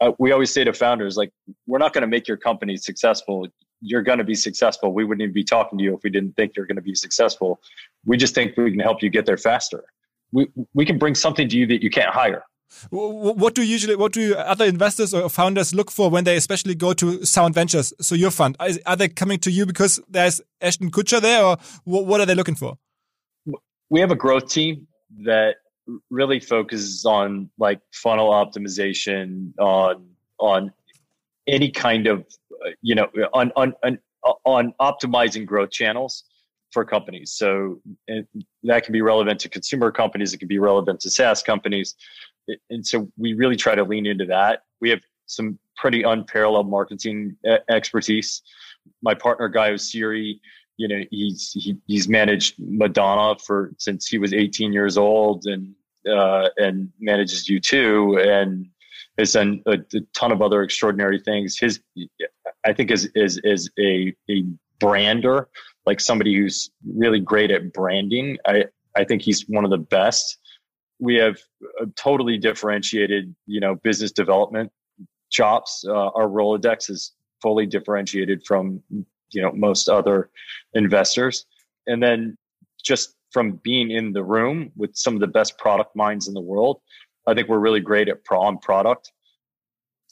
uh, we always say to founders, like we're not going to make your company successful. You're going to be successful. We wouldn't even be talking to you if we didn't think you're going to be successful. We just think we can help you get there faster. We we can bring something to you that you can't hire. What do usually, what do other investors or founders look for when they especially go to Sound Ventures? So your fund, are they coming to you because there's Ashton Kutcher there, or what are they looking for? We have a growth team that really focuses on like funnel optimization, on on any kind of you know on on on, on optimizing growth channels for companies. So that can be relevant to consumer companies. It can be relevant to SaaS companies and so we really try to lean into that. We have some pretty unparalleled marketing expertise. My partner Guy Oseary, you know, he's he, he's managed Madonna for since he was 18 years old, and uh, and manages U2, and has done a, a, ton of other extraordinary things. His, I think, is is is a a brander, like somebody who's really great at branding. I I think he's one of the best we have a totally differentiated, you know, business development chops. Uh, our Rolodex is fully differentiated from, you know, most other investors. And then just from being in the room with some of the best product minds in the world, I think we're really great at on product.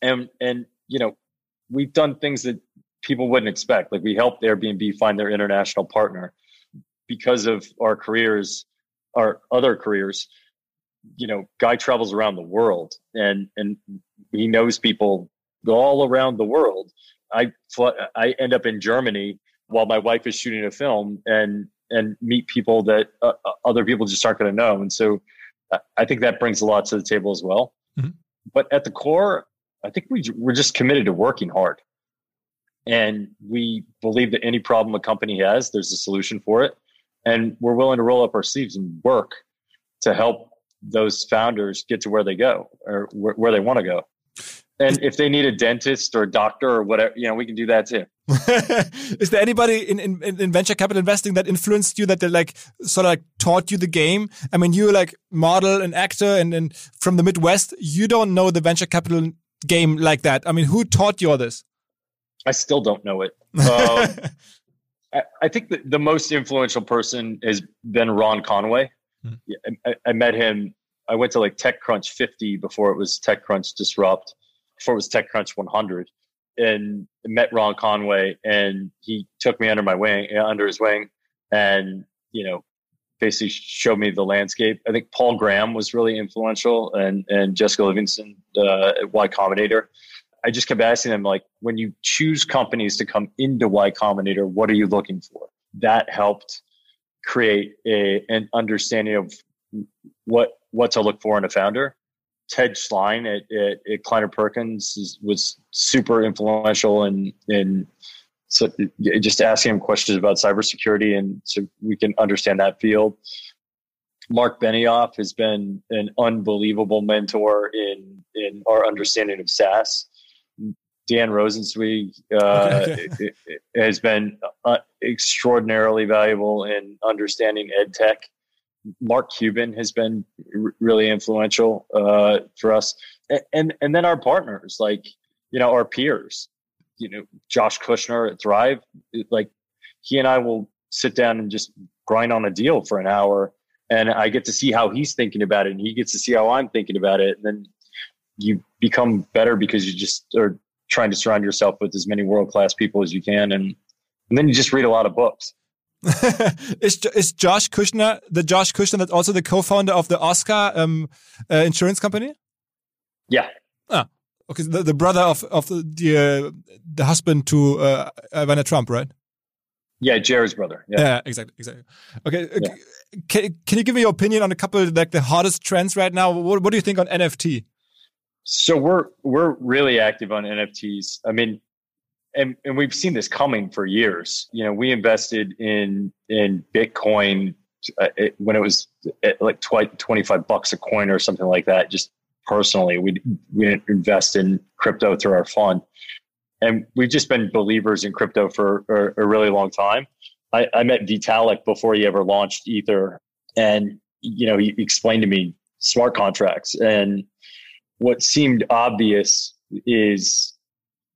And, and, you know, we've done things that people wouldn't expect. Like we helped Airbnb find their international partner because of our careers, our other careers you know, guy travels around the world and and he knows people all around the world. I I end up in Germany while my wife is shooting a film and and meet people that uh, uh other people just aren't going to know. And so uh, I think that brings a lot to the table as well. Mm-hmm. But at the core, I think we we're just committed to working hard. And we believe that any problem a company has, there's a solution for it. And we're willing to roll up our sleeves and work to help those founders get to where they go or where, they want to go. And if they need a dentist or a doctor or whatever, you know, we can do that too. Is there anybody in, in, in venture capital investing that influenced you that they like sort of like taught you the game? I mean, you're like model and actor and, and from the Midwest, you don't know the venture capital game like that. I mean, who taught you all this? I still don't know it. Um, I, I, think the, the most influential person has been Ron Conway. Mm. I, I, met him. I went to like TechCrunch 50 before it was TechCrunch Disrupt, before it was TechCrunch 100, and met Ron Conway, and he took me under my wing, under his wing, and you know, basically showed me the landscape. I think Paul Graham was really influential, and and Jessica Livingston uh, at Y Combinator. I just kept asking them like, when you choose companies to come into Y Combinator, what are you looking for? That helped create a, an understanding of what what to look for in a founder. Ted Schlein at, at, at Kleiner Perkins is, was super influential in in so just asking him questions about cybersecurity and so we can understand that field. Mark Benioff has been an unbelievable mentor in in our understanding of SaaS. Dan Rosensweig uh, has been uh, extraordinarily valuable in understanding ed tech. Mark Cuban has been r- really influential uh, for us, and, and and then our partners, like you know our peers, you know Josh Kushner at Thrive, like he and I will sit down and just grind on a deal for an hour, and I get to see how he's thinking about it, and he gets to see how I'm thinking about it, and then you become better because you just are trying to surround yourself with as many world class people as you can, and and then you just read a lot of books. is is Josh Kushner the Josh Kushner that's also the co-founder of the Oscar um, uh, insurance company? Yeah. Okay. The, the brother of of the uh, the husband to uh, Ivana Trump, right? Yeah, Jared's brother. Yeah, yeah exactly, exactly. Okay, uh, yeah. can, can you give me your opinion on a couple of like the hottest trends right now? What, what do you think on NFT? So we're we're really active on NFTs. I mean, and and we've seen this coming for years. You know, we invested in in Bitcoin uh, it, when it was like 25 bucks a coin or something like that. Just personally, we we invest in crypto through our fund. and we've just been believers in crypto for a, really long time. I, I, met Vitalik before he ever launched Ether, and you know he explained to me smart contracts, and what seemed obvious is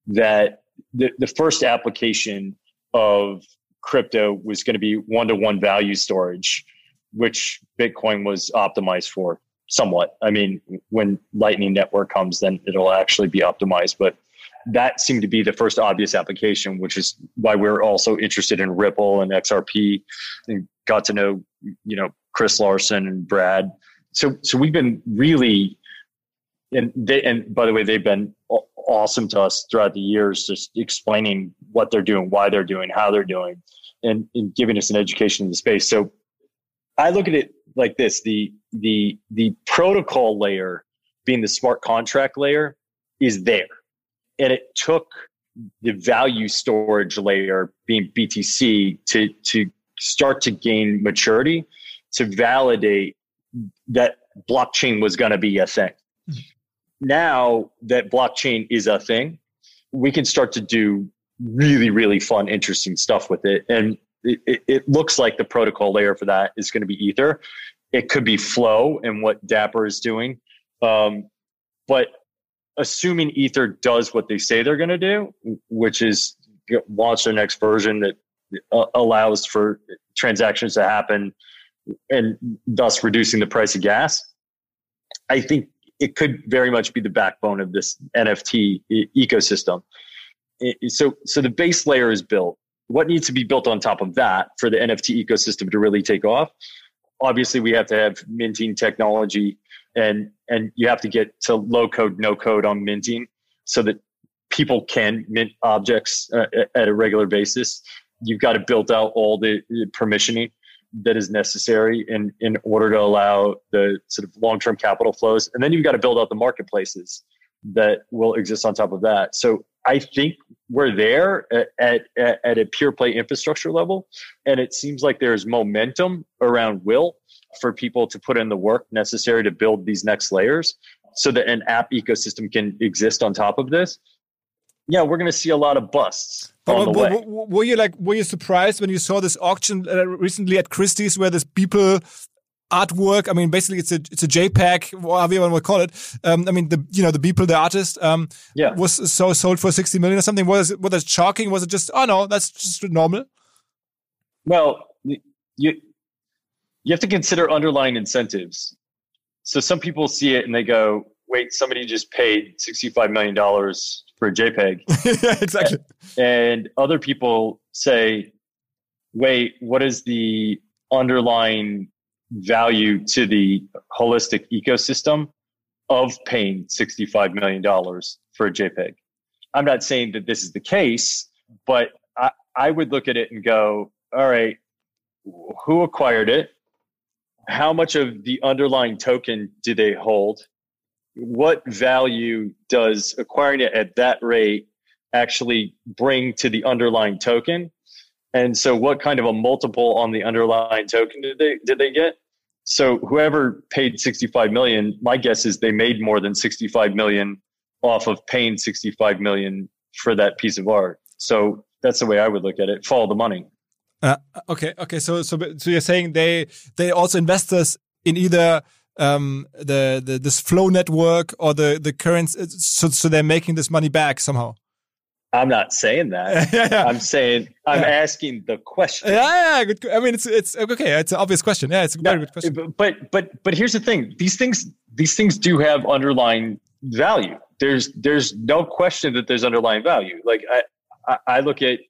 that the, the first application of crypto was going to be one to one value storage, which Bitcoin was optimized for somewhat. I mean, when Lightning Network comes, then it'll actually be optimized. But that seemed to be the first obvious application, which is why we're also interested in Ripple and XRP and got to know, you know, Chris Larsen and Brad. So, so we've been really, and they, and by the way, they've been awesome to us throughout the years, just explaining what they're doing, why they're doing, how they're doing, and, and giving us an education in the space. So I look at it like this: the the the protocol layer, being the smart contract layer, is there, and it took the value storage layer, being BTC, to to start to gain maturity, to validate that blockchain was going to be a thing. Mm-hmm now that blockchain is a thing, we can start to do really, really fun, interesting stuff with it. And it, it, it looks like the protocol layer for that is going to be Ether. It could be Flow and what Dapper is doing. Um, but assuming Ether does what they say they're going to do, which is launch their next version that uh, allows for transactions to happen and thus reducing the price of gas, I think it could very much be the backbone of this NFT e- ecosystem. so, so the base layer is built. What needs to be built on top of that for the NFT ecosystem to really take off? Obviously, we have to have minting technology, and and you have to get to low code, no code on minting, so that people can mint objects uh, at a regular basis. You've got to build out all the permissioning that is necessary in in order to allow the sort of long term capital flows, and then you've got to build out the marketplaces that will exist on top of that. So I think we're there at, at, at a pure play infrastructure level, and it seems like there's momentum around will for people to put in the work necessary to build these next layers so that an app ecosystem can exist on top of this yeah, we're going to see a lot of busts. But, but, were you like, were you surprised when you saw this auction uh, recently at Christie's where this people artwork? I mean, basically, it's a it's a JPEG, whatever you want to call it. Um, I mean, the you know the people, the artist, um, yeah. was so sold for sixty million or something. Was it was it shocking? Was it just oh no, that's just normal? Well, you you have to consider underlying incentives. So some people see it and they go, "Wait, somebody just paid sixty five million dollars for a JPEG. yeah, exactly. And other people say, wait, what is the underlying value to the holistic ecosystem of paying $65 million for a JPEG? I'm not saying that this is the case, but I, I would look at it and go, all right, who acquired it? How much of the underlying token do they hold? what value does acquiring it at that rate actually bring to the underlying token? And so what kind of a multiple on the underlying token did they did they get? So whoever paid 65 million, my guess is they made more than 65 million off of paying 65 million for that piece of art. So that's the way I would look at it. Follow the money. Uh, okay, okay. So, so, so you're saying they they also investors in either um, the, the this flow network or the the currents so so they're making this money back somehow i'm not saying that. Yeah. i'm saying i'm yeah. asking the question. Yeah, yeah good i mean it's it's okay it's an obvious question. Yeah it's a very good question. But but but here's the thing. These things these things do have underlying value. There's there's no question that there's underlying value. Like i i, I look at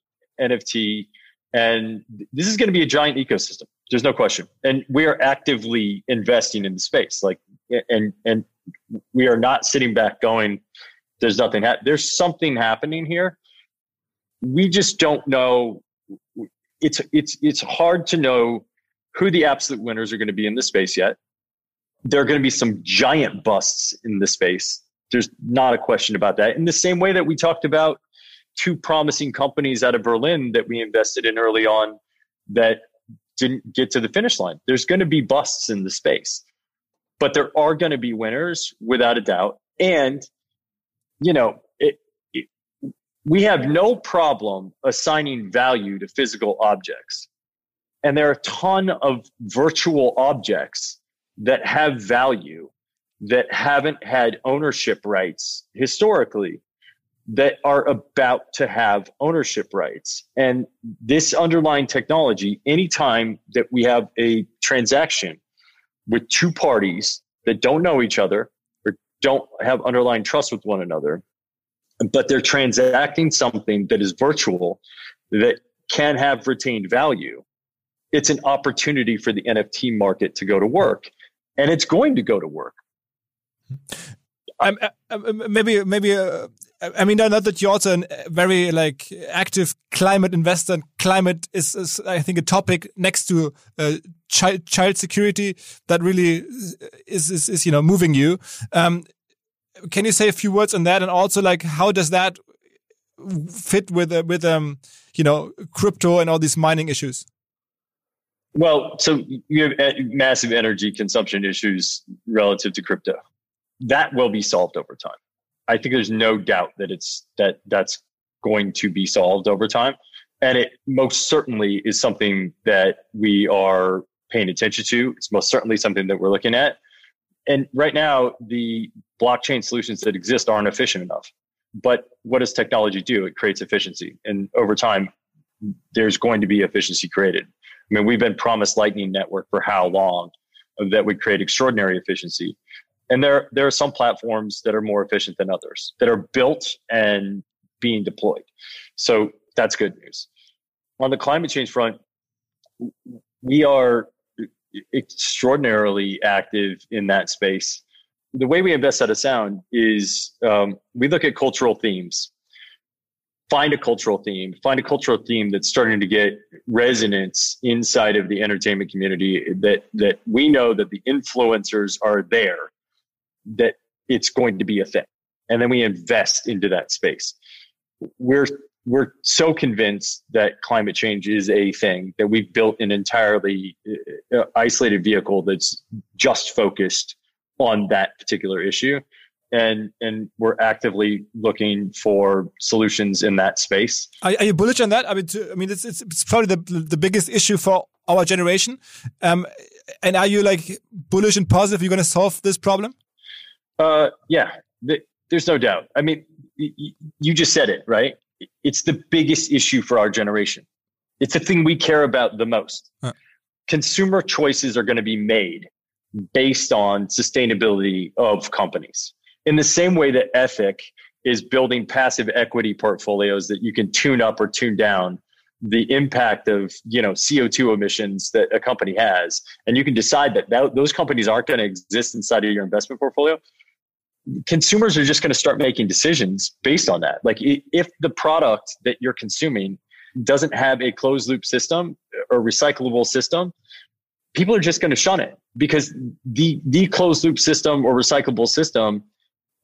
nft and this is going to be a giant ecosystem. There's no question. And we are actively investing in the space. Like, and, and we are not sitting back going, there's nothing, ha- there's something happening here. We just don't know. It's, it's, it's hard to know who the absolute winners are going to be in this space yet. There are going to be some giant busts in the space. There's not a question about that. In the same way that we talked about two promising companies out of Berlin that we invested in early on that didn't get to the finish line. There's going to be busts in the space, but there are going to be winners without a doubt. And, you know, it, it, we have no problem assigning value to physical objects. And there are a ton of virtual objects that have value that haven't had ownership rights historically that are about to have ownership rights. And this underlying technology, anytime that we have a transaction with two parties that don't know each other don't have underlying trust with one another, but they're transacting something that is virtual that can have retained value. It's an opportunity for the NFT market to go to work, and it's going to go to work. I'm, uh, maybe, maybe. Uh, I mean, not that you're also a very like active climate investor. And climate is, is, I think, a topic next to uh, child child security that really is is, is you know moving you. Um, can you say a few words on that, and also like how does that fit with uh, with um you know crypto and all these mining issues? Well, so you have uh, massive energy consumption issues relative to crypto. That will be solved over time. I think there's no doubt that it's that that's going to be solved over time, and it most certainly is something that we are paying attention to. It's most certainly something that we're looking at. And right now, the blockchain solutions that exist aren't efficient enough. But what does technology do? It creates efficiency. And over time, there's going to be efficiency created. I mean, we've been promised Lightning Network for how long that would create extraordinary efficiency. And there, there are some platforms that are more efficient than others that are built and being deployed. So that's good news. On the climate change front, we are extraordinarily active in that space the way we invest out of sound is um, we look at cultural themes find a cultural theme find a cultural theme that's starting to get resonance inside of the entertainment community that that we know that the influencers are there that it's going to be a thing and then we invest into that space we're we're so convinced that climate change is a thing that we've built an entirely uh, isolated vehicle that's just focused on that particular issue and and we're actively looking for solutions in that space. Are, are you bullish on that? I mean, to, I mean, it's, it's, it's probably the the biggest issue for our generation. Um, and are you like bullish and positive you're going to solve this problem? Uh, yeah, the, there's no doubt. I mean, you just said it right. It's the biggest issue for our generation. It's the thing we care about the most. Huh. Consumer choices are going to be made based on sustainability of companies. In the same way that Ethic is building passive equity portfolios that you can tune up or tune down the impact of you know CO2 emissions that a company has, and you can decide that, that those companies aren't going to exist inside of your investment portfolio. Consumers are just going to start making decisions based on that. Like if the product that you're consuming doesn't have a closed loop system uh, or recyclable system, people are just going to shun it because the the closed loop system or recyclable system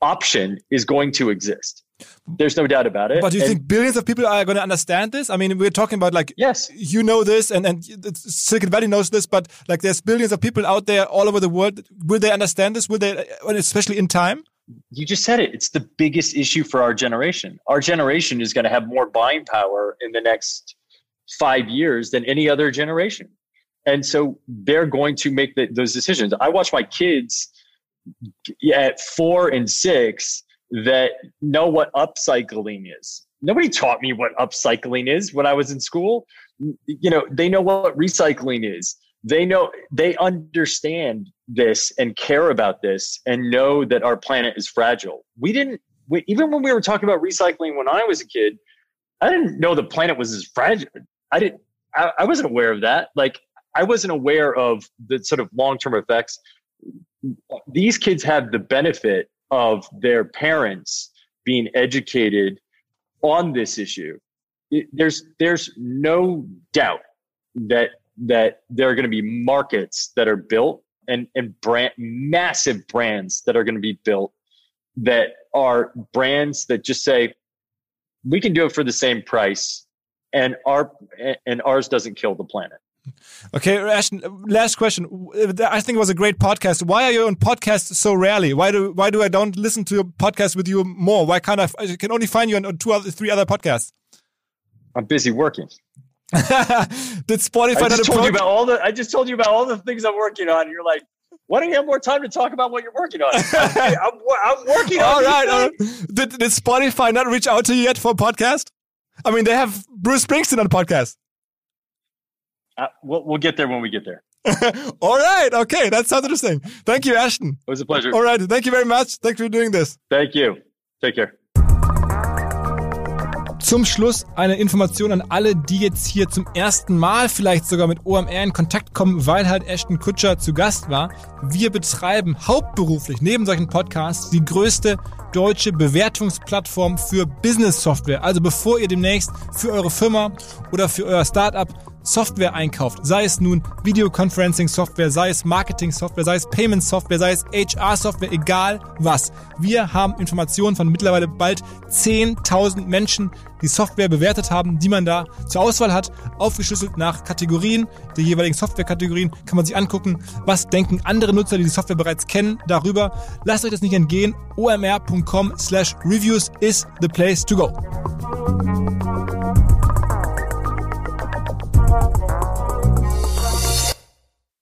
option is going to exist. There's no doubt about it. But do you and, think billions of people are going to understand this? I mean, we're talking about like yes, you know this, and and Silicon Valley knows this, but like there's billions of people out there all over the world. Will they understand this? Will they, uh, especially in time? You just said it. It's the biggest issue for our generation. Our generation is going to have more buying power in the next five years than any other generation. And so they're going to make the, those decisions. I watch my kids at four and six that know what upcycling is. Nobody taught me what upcycling is when I was in school. You know, they know what recycling is. They know, they understand this and care about this and know that our planet is fragile. We didn't, we, even when we were talking about recycling when I was a kid, I didn't know the planet was as fragile. I didn't, I, I wasn't aware of that. Like I wasn't aware of the sort of long term effects. These kids have the benefit of their parents being educated on this issue. It, there's there's no doubt that that there are going to be markets that are built and and brand massive brands that are going to be built that are brands that just say we can do it for the same price and our and ours doesn't kill the planet Okay, Ashton. Last question. I think it was a great podcast. Why are you on podcasts so rarely? Why do why do I don't listen to a podcast with you more? Why can't I? I can only find you on two other three other podcasts. I'm busy working. Did Spotify I just not told you about all the. I just told you about all the things I'm working on. You're like, why don't you have more time to talk about what you're working on? I'm, I'm, I'm working on. all right. all Did, did Spotify not reach out to you yet for a podcast? I mean, they have Bruce Springsteen on the podcast. Uh, we'll, we'll get there when we get there. all right. Okay. That sounds interesting. Thank you, Ashton. It was a pleasure. All right. Thank you very much. Thanks for doing this. Thank you. Take care. Zum Schluss eine Information an alle, die jetzt hier zum ersten Mal vielleicht sogar mit OMR in Kontakt kommen, weil halt Ashton Kutscher zu Gast war. Wir betreiben hauptberuflich neben solchen Podcasts die größte deutsche Bewertungsplattform für Business Software. Also bevor ihr demnächst für eure Firma oder für euer Startup Software einkauft, sei es nun Videoconferencing Software, sei es Marketing Software, sei es Payment Software, sei es HR Software, egal was. Wir haben Informationen von mittlerweile bald 10.000 Menschen, die Software bewertet haben, die man da zur Auswahl hat, aufgeschlüsselt nach Kategorien, der jeweiligen Softwarekategorien, kann man sich angucken, was denken andere Nutzer, die die Software bereits kennen, darüber. Lasst euch das nicht entgehen. omr.com slash reviews is the place to go.